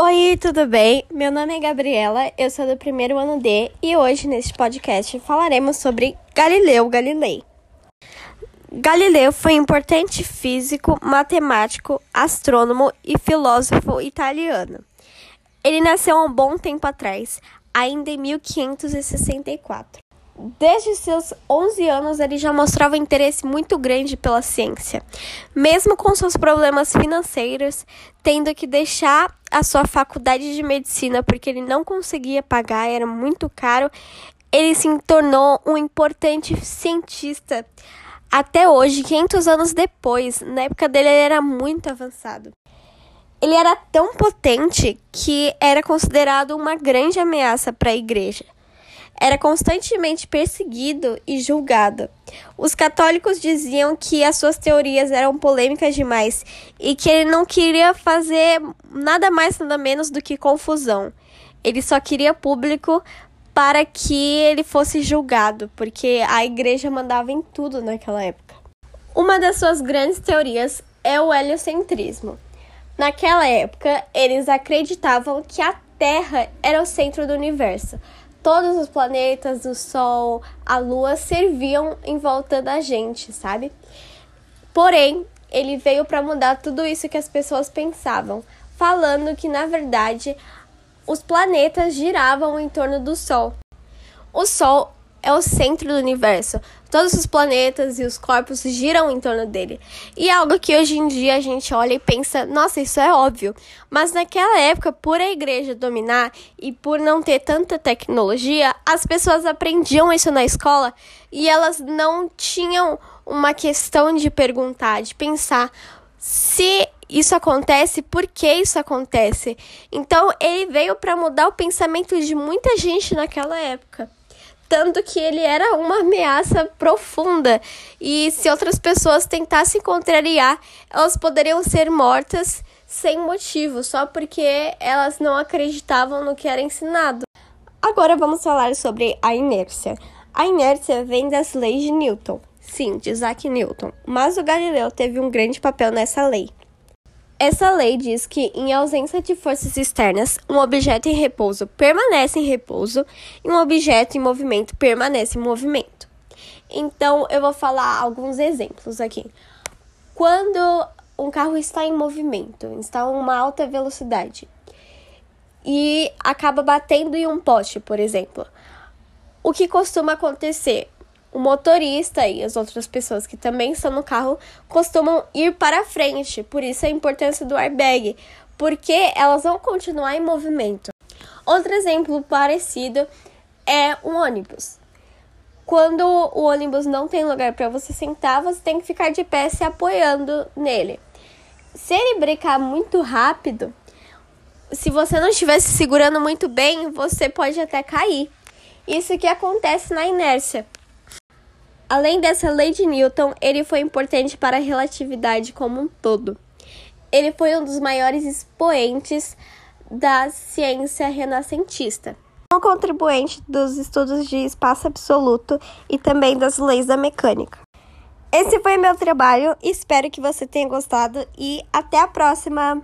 Oi, tudo bem? Meu nome é Gabriela, eu sou do primeiro ano D e hoje neste podcast falaremos sobre Galileu Galilei. Galileu foi um importante físico, matemático, astrônomo e filósofo italiano. Ele nasceu há um bom tempo atrás, ainda em 1564. Desde seus 11 anos, ele já mostrava interesse muito grande pela ciência. Mesmo com seus problemas financeiros, tendo que deixar a sua faculdade de medicina porque ele não conseguia pagar, era muito caro, ele se tornou um importante cientista. Até hoje, 500 anos depois, na época dele, ele era muito avançado. Ele era tão potente que era considerado uma grande ameaça para a igreja era constantemente perseguido e julgado. Os católicos diziam que as suas teorias eram polêmicas demais e que ele não queria fazer nada mais nada menos do que confusão. Ele só queria público para que ele fosse julgado, porque a igreja mandava em tudo naquela época. Uma das suas grandes teorias é o heliocentrismo. Naquela época, eles acreditavam que a Terra era o centro do universo, todos os planetas, o Sol, a Lua serviam em volta da gente, sabe? Porém, ele veio para mudar tudo isso que as pessoas pensavam, falando que na verdade os planetas giravam em torno do Sol. O Sol é o centro do universo. Todos os planetas e os corpos giram em torno dele. E é algo que hoje em dia a gente olha e pensa, nossa, isso é óbvio. Mas naquela época, por a igreja dominar e por não ter tanta tecnologia, as pessoas aprendiam isso na escola e elas não tinham uma questão de perguntar, de pensar se isso acontece, por que isso acontece. Então ele veio para mudar o pensamento de muita gente naquela época tanto que ele era uma ameaça profunda. E se outras pessoas tentassem contrariar, elas poderiam ser mortas sem motivo, só porque elas não acreditavam no que era ensinado. Agora vamos falar sobre a inércia. A inércia vem das leis de Newton. Sim, de Isaac Newton. Mas o Galileu teve um grande papel nessa lei. Essa lei diz que, em ausência de forças externas, um objeto em repouso permanece em repouso e um objeto em movimento permanece em movimento. Então, eu vou falar alguns exemplos aqui. Quando um carro está em movimento, está a uma alta velocidade e acaba batendo em um poste, por exemplo, o que costuma acontecer? O motorista e as outras pessoas que também estão no carro costumam ir para frente, por isso a importância do airbag, porque elas vão continuar em movimento. Outro exemplo parecido é um ônibus. Quando o ônibus não tem lugar para você sentar, você tem que ficar de pé se apoiando nele. Se ele brincar muito rápido, se você não estiver se segurando muito bem, você pode até cair. Isso que acontece na inércia. Além dessa lei de Newton, ele foi importante para a relatividade como um todo. Ele foi um dos maiores expoentes da ciência renascentista. Um contribuinte dos estudos de espaço absoluto e também das leis da mecânica. Esse foi meu trabalho, espero que você tenha gostado e até a próxima!